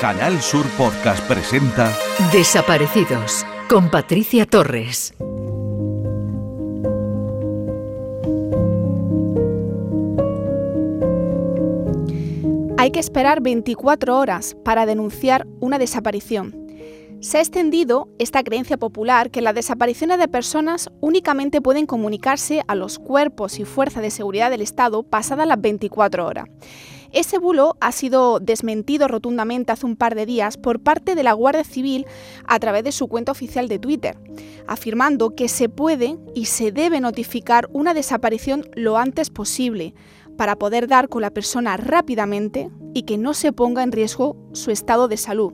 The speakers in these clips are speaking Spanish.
Canal Sur Podcast presenta Desaparecidos con Patricia Torres. Hay que esperar 24 horas para denunciar una desaparición. Se ha extendido esta creencia popular que las desapariciones de personas únicamente pueden comunicarse a los cuerpos y fuerzas de seguridad del Estado pasadas las 24 horas. Ese bulo ha sido desmentido rotundamente hace un par de días por parte de la Guardia Civil a través de su cuenta oficial de Twitter, afirmando que se puede y se debe notificar una desaparición lo antes posible para poder dar con la persona rápidamente y que no se ponga en riesgo su estado de salud.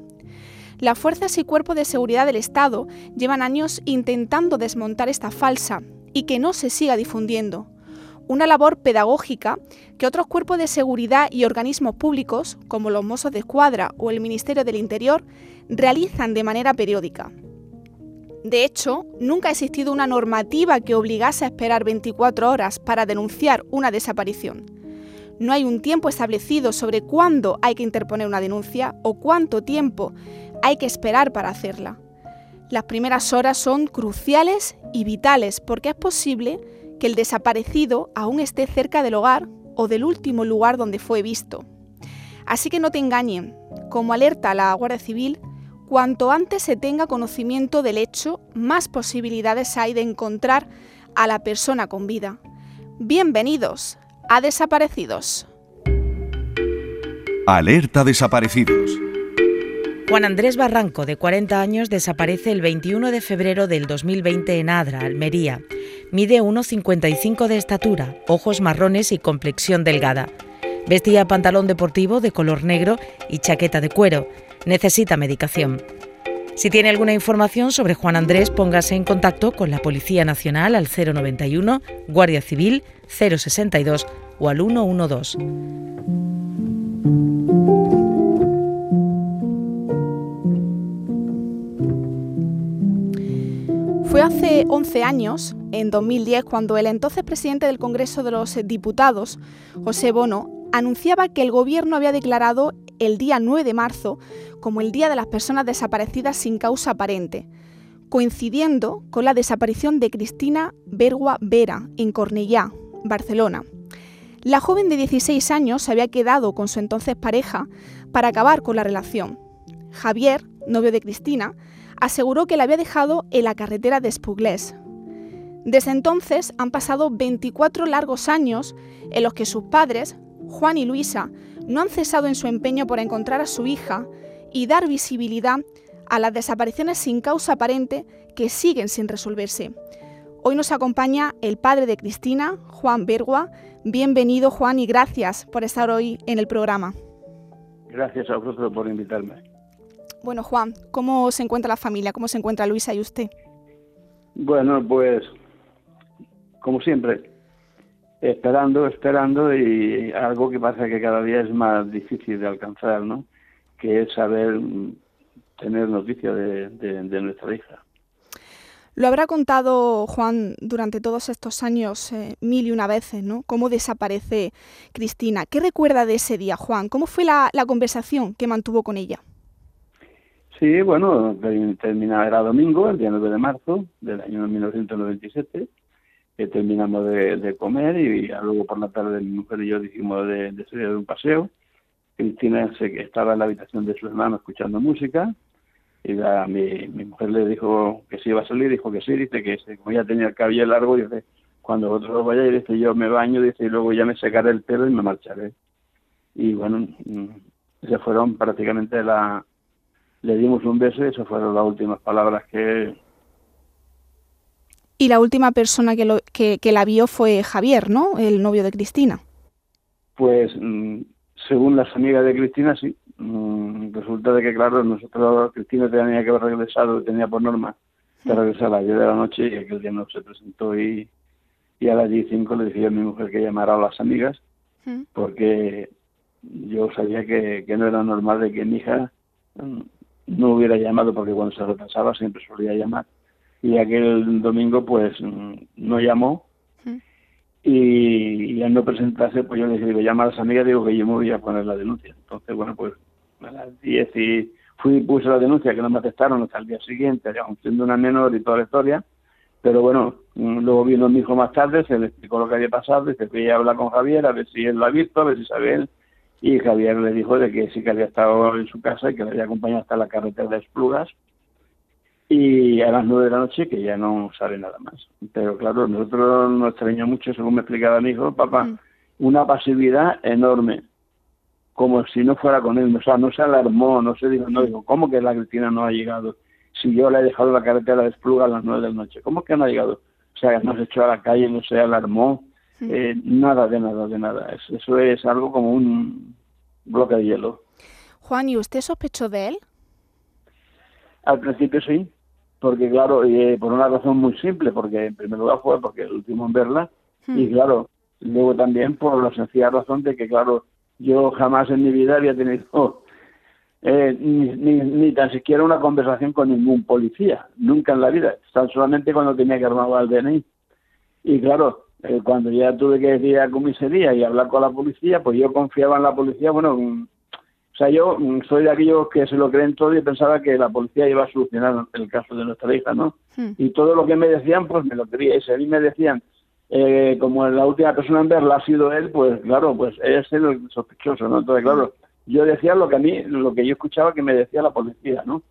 Las fuerzas y cuerpos de seguridad del Estado llevan años intentando desmontar esta falsa y que no se siga difundiendo. Una labor pedagógica que otros cuerpos de seguridad y organismos públicos, como los Mossos de Escuadra o el Ministerio del Interior, realizan de manera periódica. De hecho, nunca ha existido una normativa que obligase a esperar 24 horas para denunciar una desaparición. No hay un tiempo establecido sobre cuándo hay que interponer una denuncia o cuánto tiempo hay que esperar para hacerla. Las primeras horas son cruciales y vitales porque es posible que el desaparecido aún esté cerca del hogar o del último lugar donde fue visto. Así que no te engañen, como alerta a la Guardia Civil, cuanto antes se tenga conocimiento del hecho, más posibilidades hay de encontrar a la persona con vida. Bienvenidos a Desaparecidos. Alerta Desaparecidos. Juan Andrés Barranco, de 40 años, desaparece el 21 de febrero del 2020 en Adra, Almería. Mide 1,55 de estatura, ojos marrones y complexión delgada. Vestía pantalón deportivo de color negro y chaqueta de cuero. Necesita medicación. Si tiene alguna información sobre Juan Andrés, póngase en contacto con la Policía Nacional al 091, Guardia Civil 062 o al 112. Hace 11 años, en 2010, cuando el entonces presidente del Congreso de los Diputados, José Bono, anunciaba que el gobierno había declarado el día 9 de marzo como el Día de las Personas Desaparecidas sin causa aparente, coincidiendo con la desaparición de Cristina Bergua Vera en Cornellá, Barcelona. La joven de 16 años se había quedado con su entonces pareja para acabar con la relación. Javier, novio de Cristina, aseguró que la había dejado en la carretera de Spuglés. Desde entonces han pasado 24 largos años en los que sus padres, Juan y Luisa, no han cesado en su empeño por encontrar a su hija y dar visibilidad a las desapariciones sin causa aparente que siguen sin resolverse. Hoy nos acompaña el padre de Cristina, Juan Bergua. Bienvenido Juan y gracias por estar hoy en el programa. Gracias a vosotros por invitarme. Bueno, Juan, ¿cómo se encuentra la familia? ¿Cómo se encuentra Luisa y usted? Bueno, pues como siempre, esperando, esperando y algo que pasa que cada día es más difícil de alcanzar, ¿no? Que es saber mm, tener noticia de, nuestra hija. Lo habrá contado Juan durante todos estos años eh, mil y una veces, ¿no? Cómo desaparece Cristina. ¿Qué recuerda de ese día, Juan? ¿Cómo fue la conversación que mantuvo con ella? Sí, bueno, era domingo, el día 9 de marzo del año 1997, que terminamos de, comer y, luego por la tarde mi mujer y yo dijimos de, de salir de un paseo. Cristina se, estaba en la habitación de su hermano escuchando música y mi, mi mujer le dijo que si iba a salir, dijo que sí, dice que como ya tenía el cabello largo, dice, cuando vosotros vayáis, dice, yo me baño, dice, y luego ya me secaré el pelo y me marcharé. Y bueno, mm, se fueron prácticamente la, le dimos un beso y esas fueron las últimas palabras que... Y la última persona que, lo, que, la vio fue Javier, ¿no? El novio de Cristina. Pues mm, según las amigas de Cristina, sí. Mm, resulta de que, claro, nosotros, Cristina tenía que haber regresado, tenía por norma que mm. regresar a las 10 de la noche y aquel día no se presentó y, y a las 10 y 5 le dije a mi mujer que llamara a las amigas porque yo sabía que, que no era normal de que mi hija no hubiera llamado porque cuando se retrasaba siempre solía llamar y aquel domingo pues mm, no llamó y, al no presentarse pues yo le dije digo llama a las amigas digo que yo me voy a poner la denuncia entonces bueno pues a las 10 y fui puse la denuncia que no me aceptaron hasta el día siguiente, aún siendo una menor y toda la historia. Pero bueno, mm, luego vino mi hijo más tarde, se le explicó lo que había pasado, y se fui a hablar con Javier a ver si él lo ha visto, a ver si sabe él. Y Javier le dijo de que sí que había estado en su casa y que le había acompañado hasta la carretera de Esplugas. Y a las nueve de la noche que ya no sabe nada más. Pero claro, nosotros nos extrañó mucho, según me explicaba mi hijo, papá, mm. una pasividad enorme como si no fuera con él, o sea, no se alarmó, no se dijo, no dijo, ¿cómo que la Cristina no ha llegado? Si yo le he dejado la carretera de Espluga a las nueve de la noche, ¿cómo que no ha llegado? O sea, no se echó a la calle, no se alarmó, eh, nada de nada, de nada. Eso es algo como un bloque de hielo. Juan, ¿y usted sospechó de él? Al principio sí, porque claro, eh, por una razón muy simple, porque en primer lugar fue porque el último en verla, y hmm. claro, luego también por la sencilla razón de que, claro, yo jamás en mi vida había tenido eh, ni, tan siquiera una conversación con ningún policía, nunca en la vida, tan solamente cuando tenía que armar al DNI. Y claro, eh, cuando ya tuve que ir a comisaría y hablar con la policía, pues yo confiaba en la policía, bueno, mm, o sea, yo mm, soy de aquellos que se lo creen todo y pensaba que la policía iba a solucionar el caso de nuestra hija, ¿no? Hmm. Y todo lo que me decían, pues me lo creía. Y si a mí me decían, eh, como la última persona en verla ha sido él, pues claro, pues es el sospechoso, ¿no? Entonces, claro, yo decía lo que a mí, lo que yo escuchaba que me decía la policía, ¿no?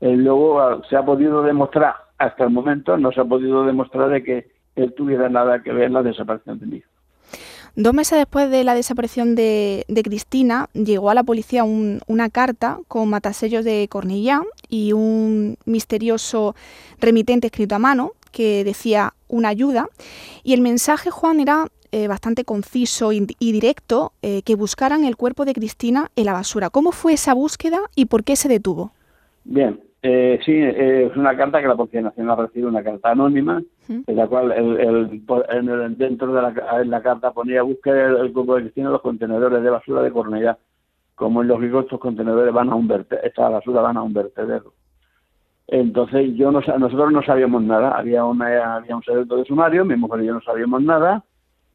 Eh, luego ah, se ha podido demostrar, hasta el momento, no se ha podido demostrar de que él tuviera nada que ver en la desaparición de mi hijo. Dos meses después de la desaparición de, Cristina, llegó a la policía una carta con matasellos de Cornillán y un misterioso remitente escrito a mano que decía una ayuda. Y el mensaje, Juan, era eh, bastante conciso y, directo, eh, que buscaran el cuerpo de Cristina en la basura. ¿Cómo fue esa búsqueda y por qué se detuvo? Bien, eh, sí, es una carta que la Policía Nacional recibe, una carta anónima, en la cual el, dentro de la, la, carta ponía buscar el, cuerpo de Cristina en los contenedores de basura de Cornellá. Como en lógico, estos contenedores van a un vertedero, esta basura van a un vertedero. Entonces yo no, nosotros no sabíamos nada, había, una, había un secreto de sumario, mi mujer y yo no sabíamos nada,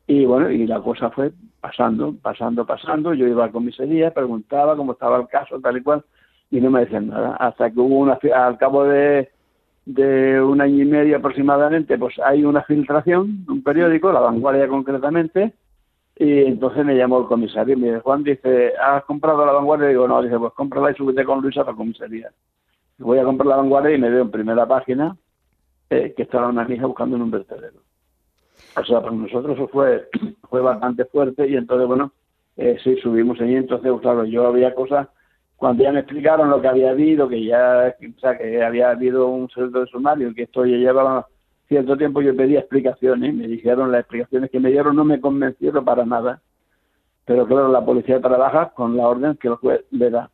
y bueno, y la cosa fue pasando, pasando, pasando, yo iba a comisaría, preguntaba cómo estaba el caso, tal y cual, y no me decían nada, hasta que hubo una, al cabo de, de un año y medio aproximadamente, pues hay una filtración, un periódico, La Vanguardia concretamente, y entonces me llamó el comisario y me dice, Juan, dice, ¿has comprado La Vanguardia? Y digo, no, dice, pues cómprala y súbete con Luisa a la comisaría voy a comprar la vanguardia y me veo en primera página eh, que estaba una hija buscando en un vertedero. O sea, para nosotros eso fue, fue bastante fuerte y entonces, bueno, eh, sí, subimos allí. Entonces, claro, yo había cosas, cuando ya me explicaron lo que había habido, que ya, o sea, que había habido un secreto de sumario, que esto ya llevaba cierto tiempo, yo pedí explicaciones, me dijeron las explicaciones que me dieron no me convencieron para nada. Pero claro, la policía trabaja con la orden que el juez le da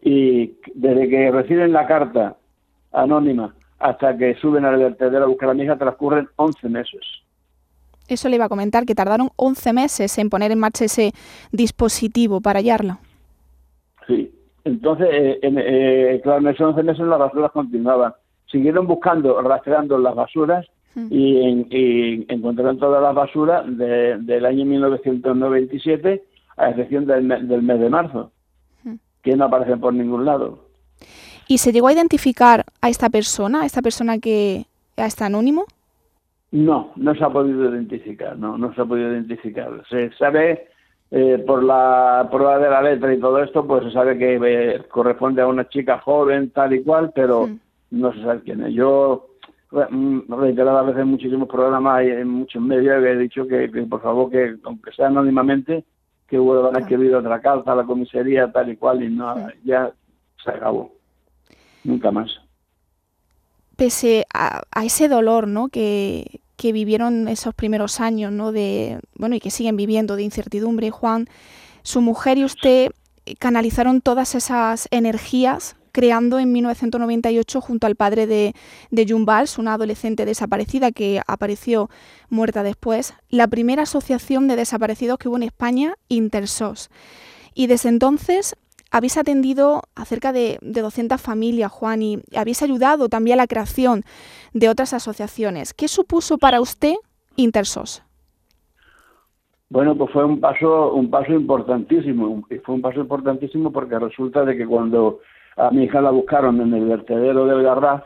y desde que reciben la carta anónima hasta que suben al vertedero a buscar a mi hija transcurren 11 meses. Eso le iba a comentar, que tardaron 11 meses en poner en marcha ese dispositivo para hallarla. Sí, entonces, eh, eh, claro, en esos 11 meses las basuras continuaban. Siguieron buscando, rastreando las basuras hmm. y, encontraron todas las basuras del año 1997, a excepción del mes de marzo que no aparecen por ningún lado. ¿Y se llegó a identificar a esta persona, a esta persona que a este anónimo? No, no se ha podido identificar, no, no se ha podido identificar. Se sabe eh, por la prueba de la letra y todo esto, pues se sabe que eh, corresponde a una chica joven, tal y cual, pero hmm. no se sabe quién es. Yo mm, reiteradas veces en muchísimos programas y en muchos medios he dicho que, que por favor que aunque sea anónimamente que vuelvan a escribir otra carta a la comisaría, tal y cual, y no, ya se acabó. Nunca más. Pese a, ese dolor, ¿no? Que, que vivieron esos primeros años, ¿no? De, bueno, y que siguen viviendo de incertidumbre, Juan, su mujer y usted canalizaron todas esas energías creando en 1998 junto al padre de, de June una adolescente desaparecida que apareció muerta después, la primera asociación de desaparecidos que hubo en España, Intersos. Y desde entonces habéis atendido a cerca de, de 200 familias, Juan, y habéis ayudado también a la creación de otras asociaciones. ¿Qué supuso para usted Intersos? Bueno, pues fue un paso, un paso importantísimo. Y fue un paso importantísimo porque resulta de que cuando a mi hija la buscaron en el vertedero del Garraf,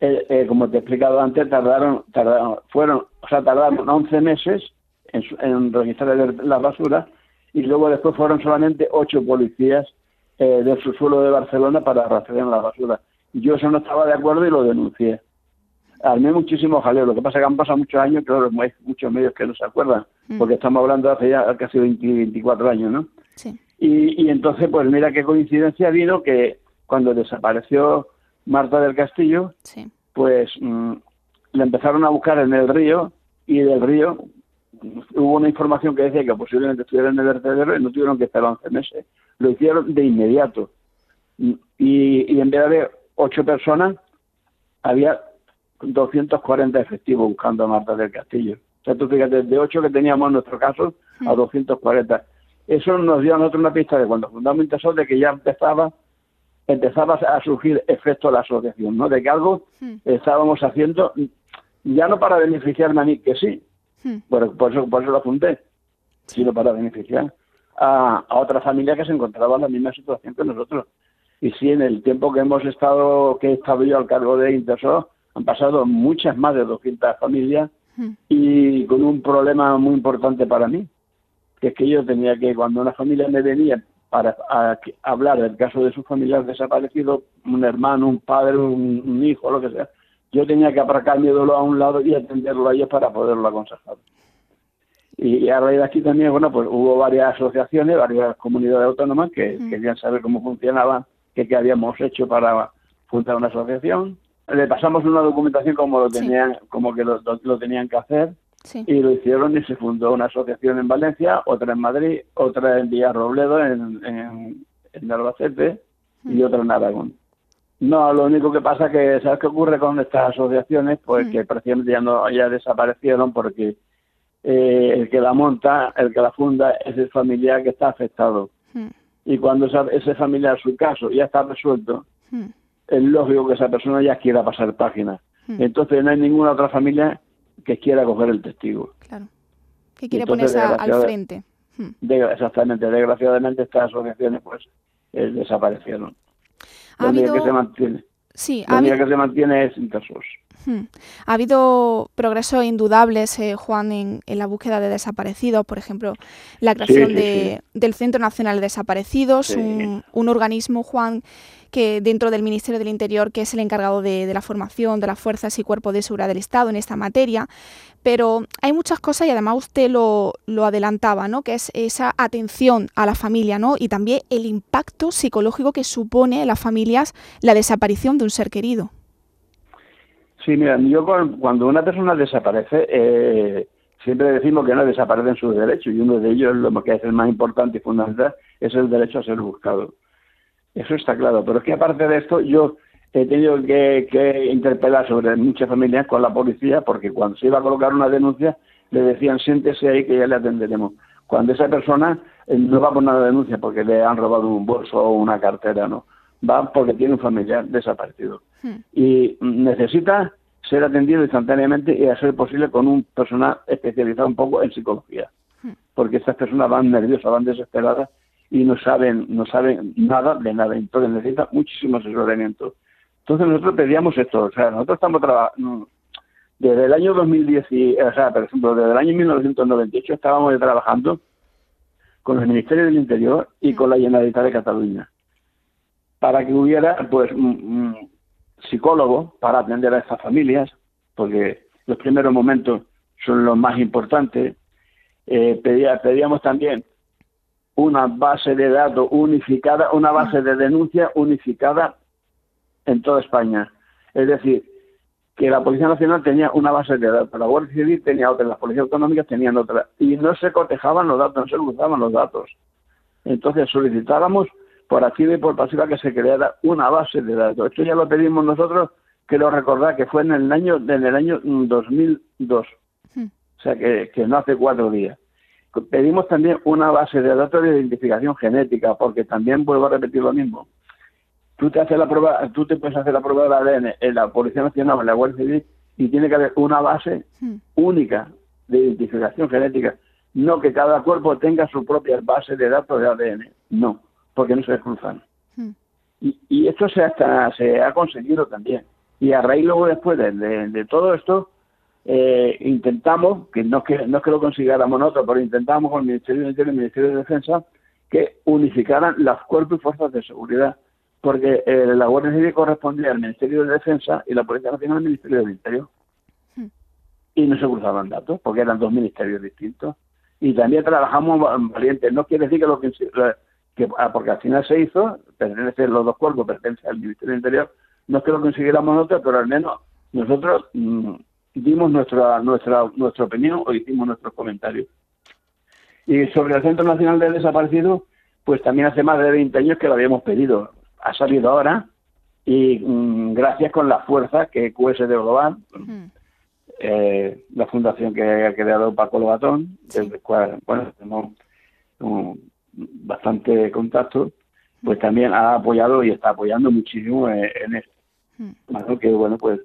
eh, eh, como te he explicado antes, tardaron, tardaron, fueron, o sea, tardaron 11 meses en, en registrar la basura y luego después fueron solamente ocho policías eh, del subsuelo de Barcelona para rastrear la basura. Yo eso no estaba de acuerdo y lo denuncié. Armé muchísimo jaleo. Lo que pasa es que han pasado muchos años, claro, hay muchos medios que no se acuerdan, mm. porque estamos hablando de hace ya casi 24 años, ¿no? Sí. Y, y entonces, pues mira qué coincidencia vino que cuando desapareció Marta del Castillo, pues mm, le empezaron a buscar en el río y del río hubo una información que decía que posiblemente estuviera en el vertedero y no tuvieron que esperar 11 meses. Lo hicieron de inmediato. Y, y en vez de haber ocho personas, había 240 efectivos buscando a Marta del Castillo. O sea, tú fíjate, de ocho que teníamos en nuestro caso a 240. Eso nos dio a nosotros una pista de cuando fundamos Intesol de que ya empezaba empezaba a surgir efecto de la asociación, ¿no? De que algo estábamos haciendo ya no para beneficiarme a mí, que sí, por, eso, por eso lo apunté, sino para beneficiar a, a otra familia que se encontraba en la misma situación que nosotros. Y sí, en el tiempo que hemos estado, que he estado yo al cargo de Intersol, han pasado muchas más de 200 familias y con un problema muy importante para mí, que es que yo tenía que, cuando una familia me venía para hablar del caso de su familiar desaparecido, un hermano, un padre, un, un hijo, lo que sea, yo tenía que aparcar mi dolor a un lado y atenderlo a ellos para poderlo aconsejar. Y, a raíz de aquí también, bueno, pues hubo varias asociaciones, varias comunidades autónomas que querían saber cómo funcionaba, qué, qué habíamos hecho para fundar una asociación. Le pasamos una documentación como lo tenían, como que lo, tenían que hacer, y lo hicieron y se fundó una asociación en Valencia, otra en Madrid, otra en Villarrobledo, en, en, en Albacete, y otra en Aragón. No, lo único que pasa que, ¿sabes qué ocurre con estas asociaciones? Pues que precisamente ya, no, ya desaparecieron porque eh, el que la monta, el que la funda, es el familiar que está afectado. Y cuando ese familiar, su caso, ya está resuelto, es lógico que esa persona ya quiera pasar página. Entonces no hay ninguna otra familia que quiera coger el testigo. Claro. Que quiere ponerse al frente. exactamente. Desgraciadamente estas asociaciones pues eh, desaparecieron. La única que se mantiene. Sí, la única que se mantiene es Intersos. Hmm. Ha habido progresos indudables, eh, Juan, en, la búsqueda de desaparecidos, por ejemplo, la creación del Centro Nacional de Desaparecidos, un, un, organismo, Juan, que dentro del Ministerio del Interior, que es el encargado de, la formación de las fuerzas y cuerpos de seguridad del Estado en esta materia, pero hay muchas cosas y además usted lo, lo adelantaba, ¿no? que es esa atención a la familia ¿no? y también el impacto psicológico que supone en las familias la desaparición de un ser querido. Sí, mira, yo cuando una persona desaparece, eh, siempre decimos que no desaparecen sus derechos y uno de ellos, lo que es el más importante y fundamental, es el derecho a ser buscado. Eso está claro, pero es que aparte de esto yo he tenido que, interpelar sobre muchas familias con la policía porque cuando se iba a colocar una denuncia le decían siéntese ahí que ya le atenderemos. Cuando esa persona eh, no va por una denuncia porque le han robado un bolso o una cartera, no. Va porque tiene un familiar desaparecido. Hmm. Y necesita ser atendido instantáneamente y a ser posible con un personal especializado un poco en psicología. Hmm. Porque estas personas van nerviosas, van desesperadas y no saben, no saben nada de nada, entonces necesitan muchísimo asesoramiento. Entonces nosotros pedíamos esto, o sea, nosotros estamos trabajando, desde el año 2010, o sea, por ejemplo, desde el año 1998 estábamos trabajando con el Ministerio del Interior y con la Generalitat de Cataluña para que hubiera, pues, un, psicólogo para atender a estas familias, porque los primeros momentos son los más importantes. Eh, pedíamos también una base de datos unificada, una base de denuncia unificada en toda España. Es decir, que la Policía Nacional tenía una base de datos, la Guardia Civil tenía otra, las policías autonómicas tenían otra, y no se cotejaban los datos, no se cruzaban los datos. Entonces solicitábamos por activa y por pasiva que se creara una base de datos. Esto ya lo pedimos nosotros, quiero recordar que fue en el año, en el año 2002, o sea que, que no hace cuatro días. Pedimos también una base de datos de identificación genética, porque también vuelvo a repetir lo mismo. Tú te haces la prueba, tú te puedes hacer la prueba del ADN en la Policía Nacional o en la Guardia Civil y tiene que haber una base hmm. única de identificación genética. no que cada cuerpo tenga su propia base de datos de ADN, no, porque no se cruzan. Hmm. Y, esto se, hasta, se ha conseguido también. Y a raíz luego después de, todo esto, eh, intentamos, que no, que no es que lo consiguiéramos nosotros, pero intentamos con el Ministerio de Interior y el Ministerio de Defensa que unificaran los cuerpos y fuerzas de seguridad, porque eh, la Guardia Civil correspondía al Ministerio de Defensa y la Policía Nacional al Ministerio del Interior. Hmm. Y no se cruzaban datos, porque eran dos ministerios distintos. Y también trabajamos valientes. No quiere decir que lo que, que ah, porque al final se hizo, pertenecen los dos cuerpos, pertenecen al Ministerio del Interior, no es que lo consiguiéramos nosotros, pero al menos nosotros mm, dimos nuestra, nuestra, nuestra opinión o hicimos nuestros comentarios. Y sobre el Centro Nacional de Desaparecidos, pues también hace más de 20 años que lo habíamos pedido. Ha salido ahora y mm, gracias con la fuerza que QSD Global, eh, la fundación que ha creado Paco Lobatón, del cual, bueno, tenemos bastante contacto, pues también ha apoyado y está apoyando muchísimo en, esto. Que bueno, pues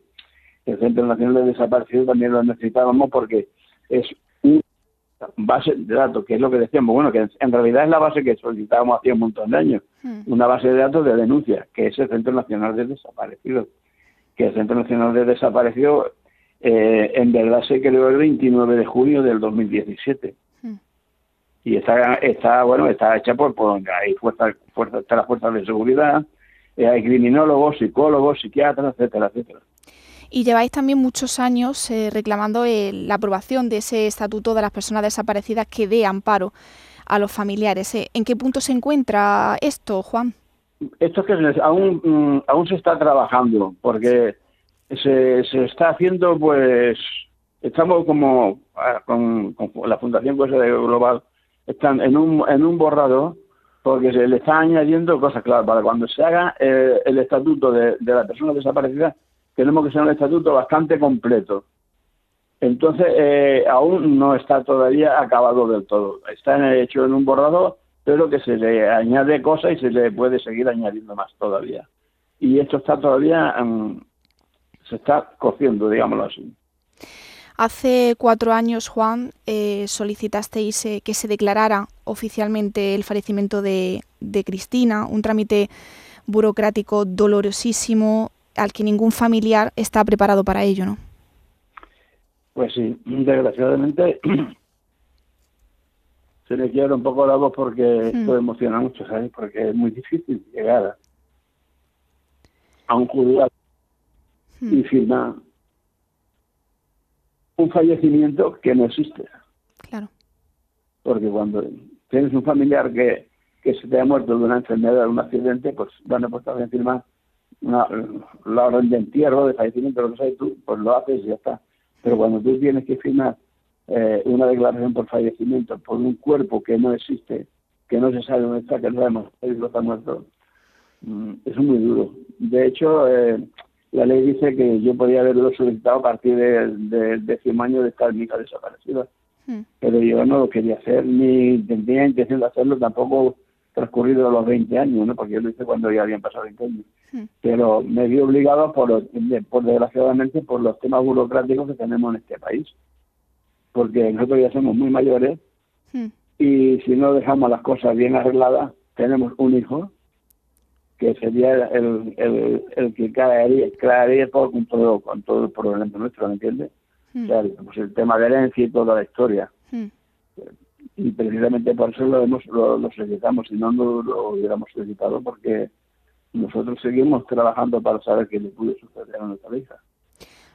el Centro Nacional de Desaparecidos también lo necesitábamos porque es base de datos, que es lo que decíamos, bueno, que en realidad es la base que solicitábamos hace un montón de años, hmm. una base de datos de denuncia, que es el Centro Nacional de Desaparecidos, que el Centro Nacional de Desaparecidos eh, en verdad se creó el 29 de junio del 2017 hmm. y está, está bueno, está hecha por, por hay fuerzas, fuerzas, las fuerzas de seguridad, eh, hay criminólogos, psicólogos, psiquiatras, etcétera, etcétera y lleváis también muchos años eh, reclamando la aprobación de ese estatuto de las personas desaparecidas que dé amparo a los familiares. Eh, ¿En qué punto se encuentra esto, Juan? Esto es que aún, mm, aún se está trabajando, porque se, se está haciendo, pues, estamos como ah, con, la Fundación de Global, están en un, en un borrador, porque se le está añadiendo cosas, claro, para cuando se haga eh, el estatuto de, de la persona desaparecida, tenemos que ser un estatuto bastante completo. Entonces, eh, aún no está todavía acabado del todo. Está hecho en un borrador, pero que se le añade cosas y se le puede seguir añadiendo más todavía. Y esto está todavía, mm, se está cociendo, digámoslo así. Hace cuatro años, Juan, eh, solicitasteis eh, que se declarara oficialmente el fallecimiento de Cristina, un trámite burocrático dolorosísimo, al que ningún familiar está preparado para ello, ¿no? Pues sí, desgraciadamente se le quiebra un poco la voz porque hmm. esto emociona mucho, ¿sabes? Porque es muy difícil llegar a un juzgado hmm. y firmar un fallecimiento que no existe. Claro. Porque cuando tienes un familiar que, que se te ha muerto de una enfermedad, de un accidente, pues bueno, pues también firmar una, la orden de entierro, de fallecimiento, lo que sea, tú pues lo haces y ya está. Pero cuando tú tienes que firmar eh, una declaración por fallecimiento por un cuerpo que no existe, que no se sabe dónde está, que no sabemos si lo está muerto, mm, es muy duro. De hecho, eh, la ley dice que yo podía haberlo solicitado a partir del de, décimo año de estar mi hija desaparecida. Hmm. Pero yo no lo quería hacer, ni tenía intención de hacerlo tampoco transcurrido los 20 años, ¿no? porque yo lo hice cuando ya habían pasado 20 años. Hmm. Pero me vi obligado, por, por desgraciadamente, por los temas burocráticos que tenemos en este país. Porque nosotros ya somos muy mayores hmm. y si no dejamos las cosas bien arregladas, tenemos un hijo que sería el, el, el que caería, caería todo, con, todo, con todo el problema nuestro, ¿me entiendes? Hmm. O sea, pues el tema de herencia y toda la historia y precisamente por eso lo, hemos, lo, solicitamos, si no, no lo hubiéramos solicitado porque nosotros seguimos trabajando para saber qué le pudo suceder a nuestra hija.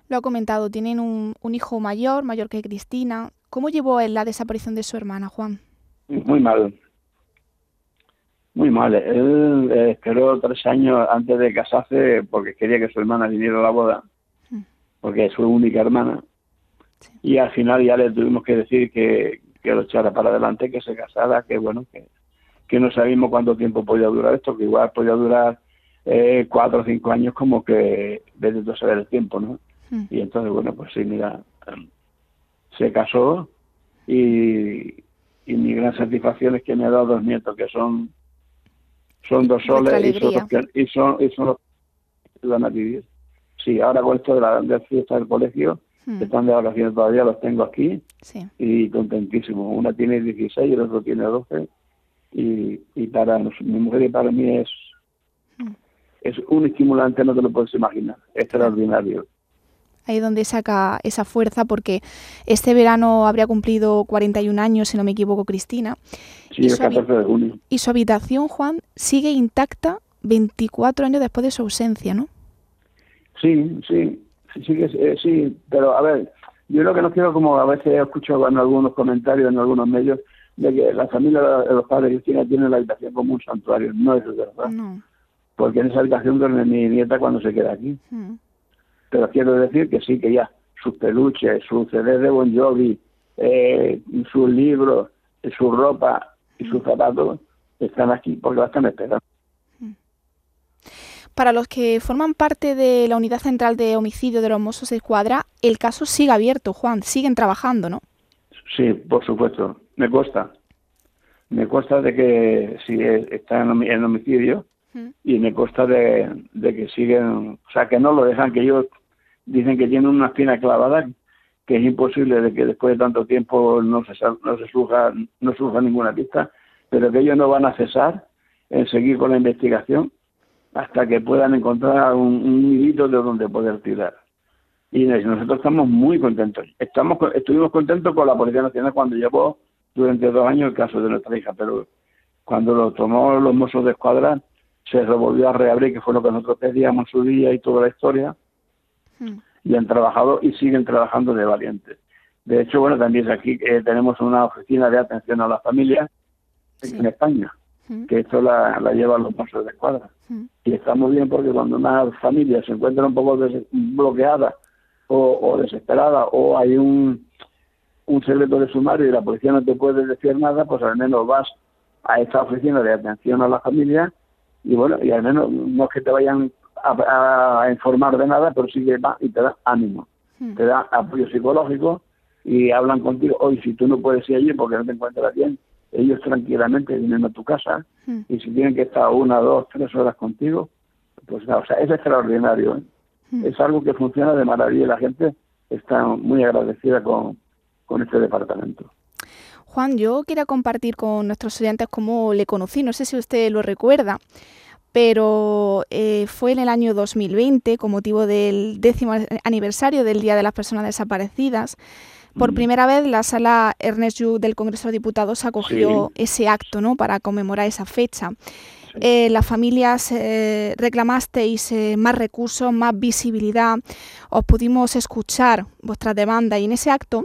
Lo ha comentado, tienen un, un hijo mayor, mayor que Cristina. ¿Cómo llevó él la desaparición de su hermana, Juan? Muy mal. Muy mal. Él eh, esperó tres años antes de casarse porque quería que su hermana viniera a la boda, mm. porque es su única hermana. Y al final ya le tuvimos que decir que, lo echara para adelante, que se casara, que bueno, que, que no sabíamos cuánto tiempo podía durar esto, que igual podía durar eh, cuatro o cinco años como que desde todo saber el tiempo, ¿no? Hmm. Y entonces, bueno, pues sí, mira, em, se casó y, y mi gran satisfacción es que me ha dado dos nietos que son son dos soles y son, los que, y son, y son los que van a vivir. Sí, ahora con esto de la, de fiesta del colegio, Hmm. Están de vacaciones todavía, los tengo aquí Sí. y contentísimo. Una tiene 16 y el otro tiene 12. Y, y para nos- mi mujer y para mí es, Hmm. es un estimulante, no te lo puedes imaginar. Extraordinario. Ahí donde saca esa fuerza, porque este verano habría cumplido 41 años, si no me equivoco, Cristina. Sí, Y el su habi- 14 de junio. Y su habitación, Juan, sigue intacta 24 años después de su ausencia, ¿no? Sí, sí, sí, sí, eh, sí, pero a ver, yo lo que no quiero, como a veces escucho en algunos comentarios, en algunos medios, de que la familia de los padres de Cristina tiene la habitación como un santuario. No es verdad, No. porque en esa habitación duerme mi nieta cuando se queda aquí. Mm. Pero quiero decir que sí, que ya sus peluches, sus CD de Bon Jovi, eh, sus libros, eh, su ropa y sus zapatos están aquí porque la están esperando. Para los que forman parte de la unidad central de homicidio de los Mossos de Escuadra, el caso sigue abierto, Juan. Siguen trabajando, ¿no? Sí, por supuesto. Me cuesta. Me cuesta de que si es- está en, homi- en homicidio Mm. y me cuesta de, de que siguen, o sea, que no lo dejan, que ellos dicen que tienen una espina clavada, que es imposible de que después de tanto tiempo no se no se surja, no surja ninguna pista, pero que ellos no van a cesar en seguir con la investigación hasta que puedan encontrar un, un hilito de donde poder tirar. Y nosotros estamos muy contentos. Estamos, estuvimos contentos con la Policía Nacional cuando llevó durante dos años el caso de nuestra hija, pero cuando lo tomó los mozos de escuadra se revolvió a reabrir, que fue lo que nosotros pedíamos su día y toda la historia, Mm. y han trabajado y siguen trabajando de valientes. De hecho, bueno, también aquí eh, tenemos una oficina de atención a las familias Sí. en España, Mm. que esto la, la llevan los mozos de escuadra. Mm. Y está muy bien porque cuando una familia se encuentra un poco bloqueada o, o desesperada o hay un, un secreto de sumario y la policía no te puede decir nada, pues al menos vas a esta oficina de atención a la familia y bueno, y al menos no es que te vayan a, a informar de nada, pero sí que va y te da ánimo, Mm. te da apoyo psicológico y hablan contigo, hoy si tú no puedes ir allí porque no te encuentras bien, ellos tranquilamente vienen a tu casa Mm. y si tienen que estar una, dos, tres horas contigo, pues nada, o sea, es extraordinario. ¿eh? Mm. Es algo que funciona de maravilla y la gente está muy agradecida con, con este departamento. Juan, yo quería compartir con nuestros oyentes cómo le conocí. No sé si usted lo recuerda, pero eh, fue en el año 2020, con motivo del décimo aniversario del Día de las Personas Desaparecidas. Por Mm. primera vez, la sala Ernest Lluch del Congreso de Diputados acogió Sí. ese acto ¿no? para conmemorar esa fecha. Sí. Eh, las familias eh, reclamasteis eh, más recursos, más visibilidad, os pudimos escuchar vuestras demandas y en ese acto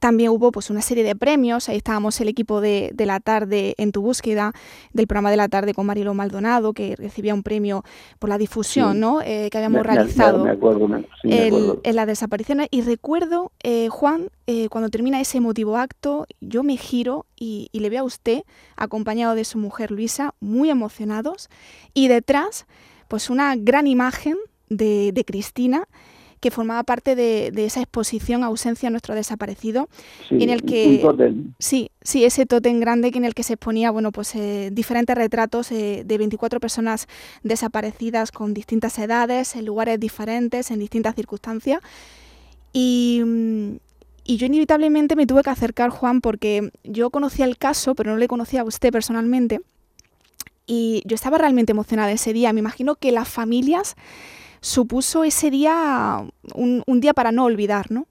también hubo pues una serie de premios, ahí estábamos el equipo de, de la tarde en tu búsqueda, del programa de la tarde con Marilo Maldonado, que recibía un premio por la difusión Sí. ¿no? Eh, que habíamos Me- realizado Me, acuerdo, me- sí, me el- acuerdo. en las desapariciones. Y recuerdo, eh, Juan, eh, cuando termina ese emotivo acto, yo me giro y, y le veo a usted, acompañado de su mujer Luisa, muy emocionados. Y detrás, pues una gran imagen de, de Cristina que formaba parte de, de esa exposición Ausencia a nuestro desaparecido. Sí, en el que- un. Sí, sí, ese tótem grande que en el que se exponía, bueno, pues eh, diferentes retratos eh, de 24 personas desaparecidas con distintas edades, en lugares diferentes, en distintas circunstancias. Y, mm, y yo inevitablemente me tuve que acercar, Juan, porque yo conocía el caso, pero no le conocía a usted personalmente. Y yo estaba realmente emocionada ese día. Me imagino que las familias supuso ese día un, un día para no olvidar, ¿no?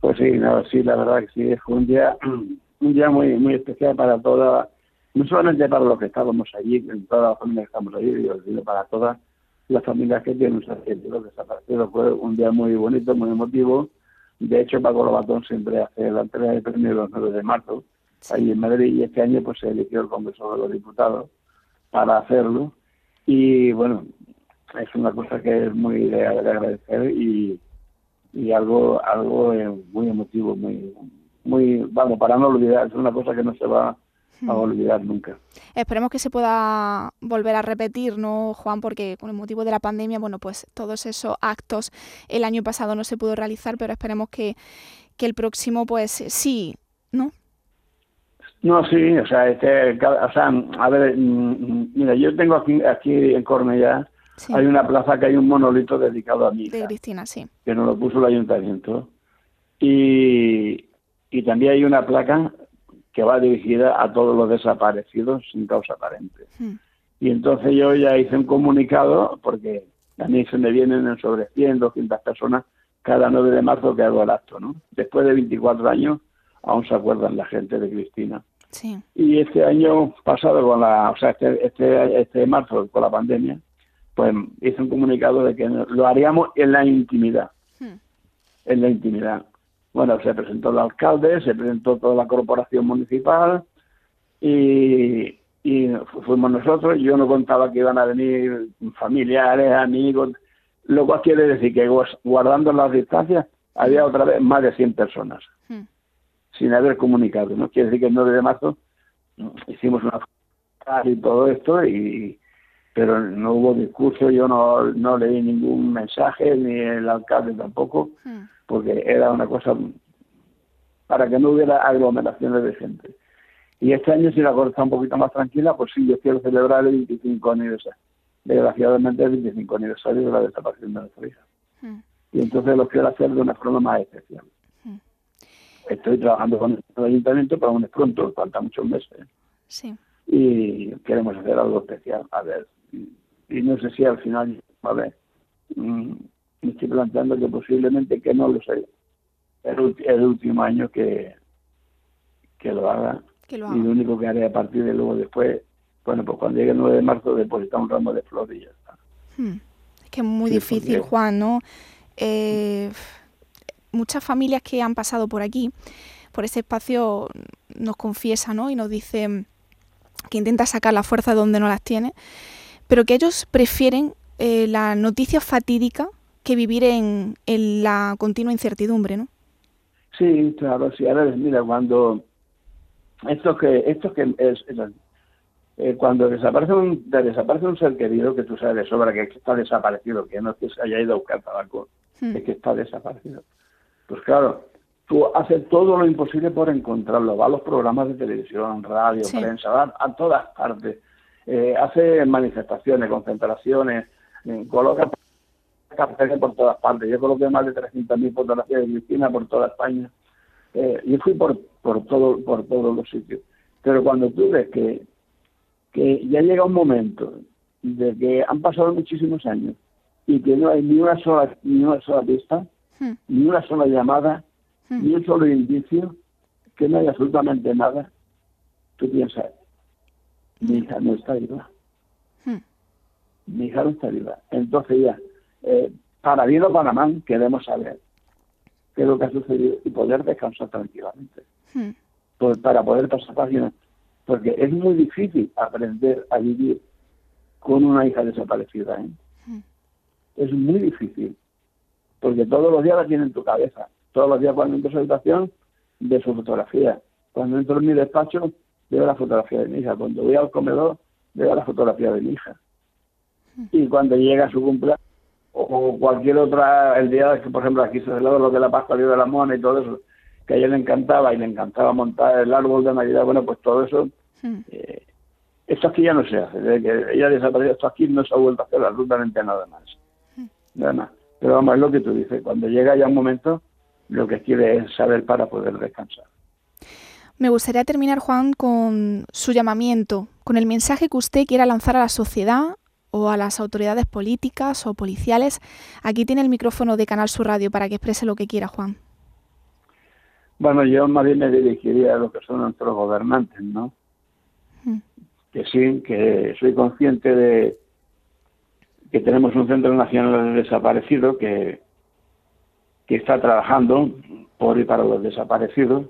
Pues sí, no, sí, la verdad que sí, fue un día, un día muy muy especial para toda, no solamente para los que estábamos allí, en todas las familias que estamos allí, sino para todas las familias que tienen los desaparecidos. Fue un día muy bonito, muy emotivo. De hecho, Paco Lobatón siempre hace la entrega de premios los 9 de marzo, ahí en Madrid, y este año pues se eligió el Congreso de los Diputados para hacerlo. Y bueno, es una cosa que es muy de, de agradecer y, y algo algo eh, muy emotivo, muy, muy, vamos, para no olvidar, es una cosa que no se va a olvidar nunca. Esperemos que se pueda volver a repetir, ¿no, Juan? Porque con el motivo de la pandemia, bueno, pues todos esos actos el año pasado no se pudo realizar, pero esperemos que, que el próximo, pues sí, ¿no? No, sí, o sea, este, o sea, a ver, mm, mira, yo tengo aquí, aquí en Hay una plaza que hay un monolito dedicado a mí. De Cristina, sí. Que nos lo puso el ayuntamiento. Y, y también hay una placa que va dirigida a todos los desaparecidos sin causa aparente. Hmm. Y entonces yo ya hice un comunicado, porque a mí se me vienen sobre 100, 200 personas cada 9 de marzo que hago el acto, ¿no? Después de 24 años aún se acuerdan la gente de Cristina. Sí. Y este año pasado, con la, o sea, este, este, este marzo, con la pandemia, pues hice un comunicado de que lo haríamos en la intimidad. Hmm. En la intimidad. Bueno, se presentó el alcalde, se presentó toda la corporación municipal y, y fuimos nosotros. Yo no contaba que iban a venir familiares, amigos, lo cual quiere decir que guardando las distancias había otra vez más de 100 personas hmm. sin haber comunicado. ¿no? Quiere decir que el 9 de marzo hicimos una y todo esto y pero no hubo discurso, yo no, no leí ningún mensaje, ni el alcalde tampoco. Hmm porque era una cosa para que no hubiera aglomeraciones de gente. Y este año, si la cosa está un poquito más tranquila, pues sí, yo quiero celebrar el 25 aniversario, desgraciadamente el 25 aniversario de la desaparición de nuestra hija. Hmm. Y entonces lo quiero hacer de una forma más especial. Hmm. Estoy trabajando con el ayuntamiento, pero aún es pronto, falta muchos meses. Sí. Y queremos hacer algo especial. A ver, y, no sé si al final, a ver, mm, me estoy planteando que posiblemente que no lo sé el, el último año que, que lo haga. Y lo único que haré a partir de luego después, bueno, pues cuando llegue el 9 de marzo depositar un ramo de flores y ya está. Hmm. Es que es muy difícil, Juan, ¿no? Eh, muchas familias que han pasado por aquí, por este espacio, nos confiesan, ¿no? Y nos dicen que intenta sacar la fuerza donde no las tiene, pero que ellos prefieren eh, la noticia fatídica que vivir en, la continua incertidumbre, ¿no? Sí, claro, sí. A ver, mira, cuando esto que esto que es, eh, cuando desaparece un desaparece un ser querido que tú sabes de sobra que está desaparecido, que no es que se haya ido a buscar tabaco, hmm. es que está desaparecido. Pues claro, tú haces todo lo imposible por encontrarlo, va a los programas de televisión, radio, prensa, va a todas partes, eh, hace manifestaciones, concentraciones, eh, coloca por todas partes. Yo coloqué más de 300.000 fotografías de Cristina por toda España. Eh, y fui por, por, todo, por todos los sitios. Pero cuando tú ves que, que ya llega un momento de que han pasado muchísimos años y que no hay ni una sola, ni una sola pista, hmm. ni una sola llamada, hmm. ni un solo indicio, que no hay absolutamente nada, tú piensas, mi hija no está viva. Hmm. Mi hija no está viva. Entonces ya, eh, para bien o para mal, queremos saber qué es lo que ha sucedido y poder descansar tranquilamente. Hmm. Pues para poder pasar páginas. Porque es muy difícil aprender a vivir con una hija desaparecida. ¿eh? Hmm. Es muy difícil. Porque todos los días la tiene en tu cabeza. Todos los días cuando entro a su habitación, de su fotografía. Cuando entro en mi despacho, veo la fotografía de mi hija. Cuando voy al comedor, veo la fotografía de mi hija. Y cuando llega su cumpleaños, o cualquier otra, el día que, por ejemplo, aquí se celebra lo que es la Pascua de la Mona y todo eso, que a ella le encantaba y le encantaba montar el árbol de Navidad, bueno, pues todo eso, eh, esto aquí ya no se hace, desde que ella desapareció, esto aquí no se ha vuelto a hacer absolutamente nada más, nada más. Pero vamos, es lo que tú dices, cuando llega ya un momento, lo que quiere es saber para poder descansar. Me gustaría terminar, Juan, con su llamamiento, con el mensaje que usted quiera lanzar a la sociedad, o a las autoridades políticas o policiales. Aquí tiene el micrófono de Canal Sur Radio para que exprese lo que quiera, Juan. Bueno, yo más bien me dirigiría a lo que son nuestros gobernantes, ¿no? Mm. Que sí, que soy consciente de que tenemos un Centro Nacional de Desaparecidos que, que está trabajando por y para los desaparecidos,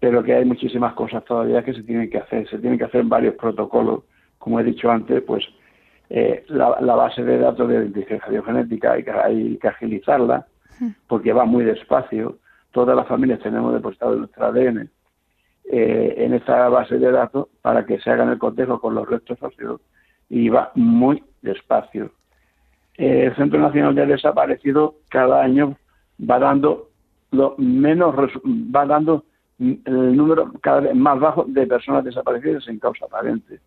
pero que hay muchísimas cosas todavía que se tienen que hacer. Se tienen que hacer varios protocolos como he dicho antes, pues eh, la, base de datos de inteligencia biogenética hay que, hay que agilizarla porque va muy despacio. Todas las familias tenemos depositado nuestro ADN eh, en esta base de datos para que se hagan el cotejo con los restos óseos y va muy despacio. Eh, el Centro Nacional de Desaparecidos cada año va dando lo menos va dando el número cada vez más bajo de personas desaparecidas sin causa aparente.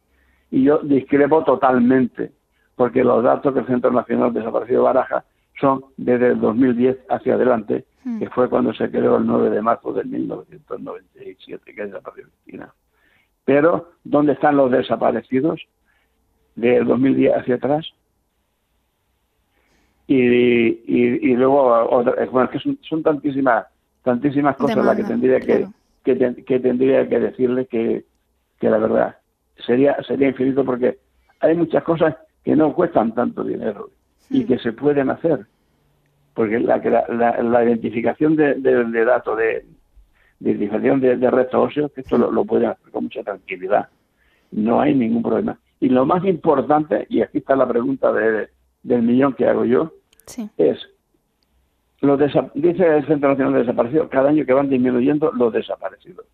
Y yo discrepo totalmente, porque los datos que el Centro Nacional Desaparecido Baraja son desde el 2010 hacia adelante, hmm. que fue cuando se creó el 9 de marzo de 1997, que desapareció Cristina. Pero, ¿dónde están los desaparecidos del 2010 hacia atrás? Y, y, luego, bueno, que son, tantísimas tantísimas cosas las que tendría que, que, tendría que decirle que, que la verdad sería sería infinito porque hay muchas cosas que no cuestan tanto dinero y que se pueden hacer. Porque la, la, identificación de, datos, de, identificación de, restos óseos, esto lo, pueden hacer con mucha tranquilidad. No hay ningún problema. Y lo más importante, y aquí está la pregunta de, del millón que hago yo, es, los dice el Centro Nacional de Desaparecidos, cada año que van disminuyendo los desaparecidos.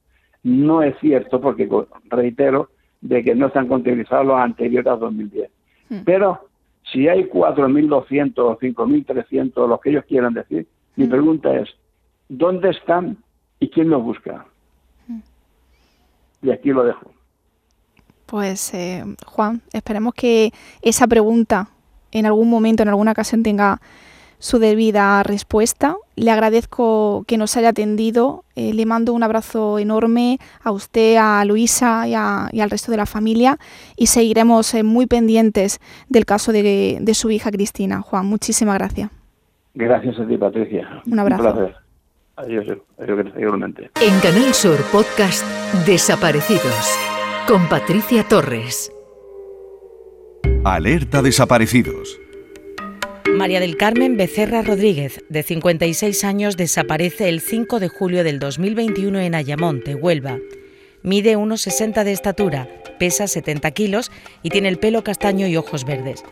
No es cierto, porque reitero, de que no están contabilizados los anteriores a 2010. Hmm. Pero si hay 4.200 o 5.300, los que ellos quieran decir, mi hmm. pregunta es, ¿dónde están y quién los busca? Hmm. Y aquí lo dejo. Pues, eh, Juan, esperemos que esa pregunta en algún momento, en alguna ocasión tenga su debida respuesta. Le agradezco que nos haya atendido. Eh, le mando un abrazo enorme a usted, a Luisa y, al resto de la familia y seguiremos eh, muy pendientes del caso de, su hija Cristina. Juan, muchísimas gracias. Gracias a ti, Patricia. Un abrazo. Un placer. Adiós, adiós, igualmente. En Canal Sur Podcast Desaparecidos con Patricia Torres. Alerta Desaparecidos. María del Carmen Becerra Rodríguez, de 56 años, desaparece el 5 de julio del 2021 en Ayamonte, Huelva. Mide 1,60 de estatura, pesa 70 kilos y tiene el pelo castaño y ojos verdes.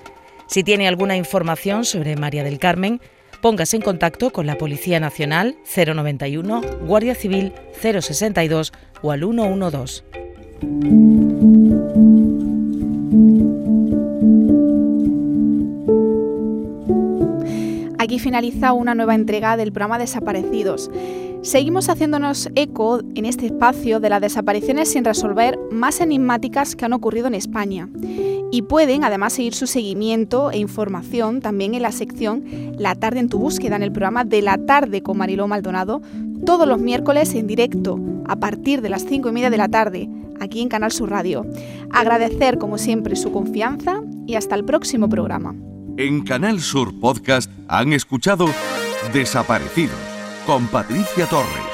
Si tiene alguna información sobre María del Carmen, póngase en contacto con la Policía Nacional 091, Guardia Civil 062 o al 112. Aquí finaliza una nueva entrega del programa Desaparecidos. Seguimos haciéndonos eco en este espacio de las desapariciones sin resolver más enigmáticas que han ocurrido en España. Y pueden además seguir su seguimiento e información también en la sección La tarde en tu búsqueda, en el programa de la tarde con Mariló Maldonado, todos los miércoles en directo, a partir de las 5 y media de la tarde, aquí en Canal Sur Radio. Agradecer como siempre su confianza y hasta el próximo programa. En Canal Sur Podcast han escuchado Desaparecidos con Patricia Torres.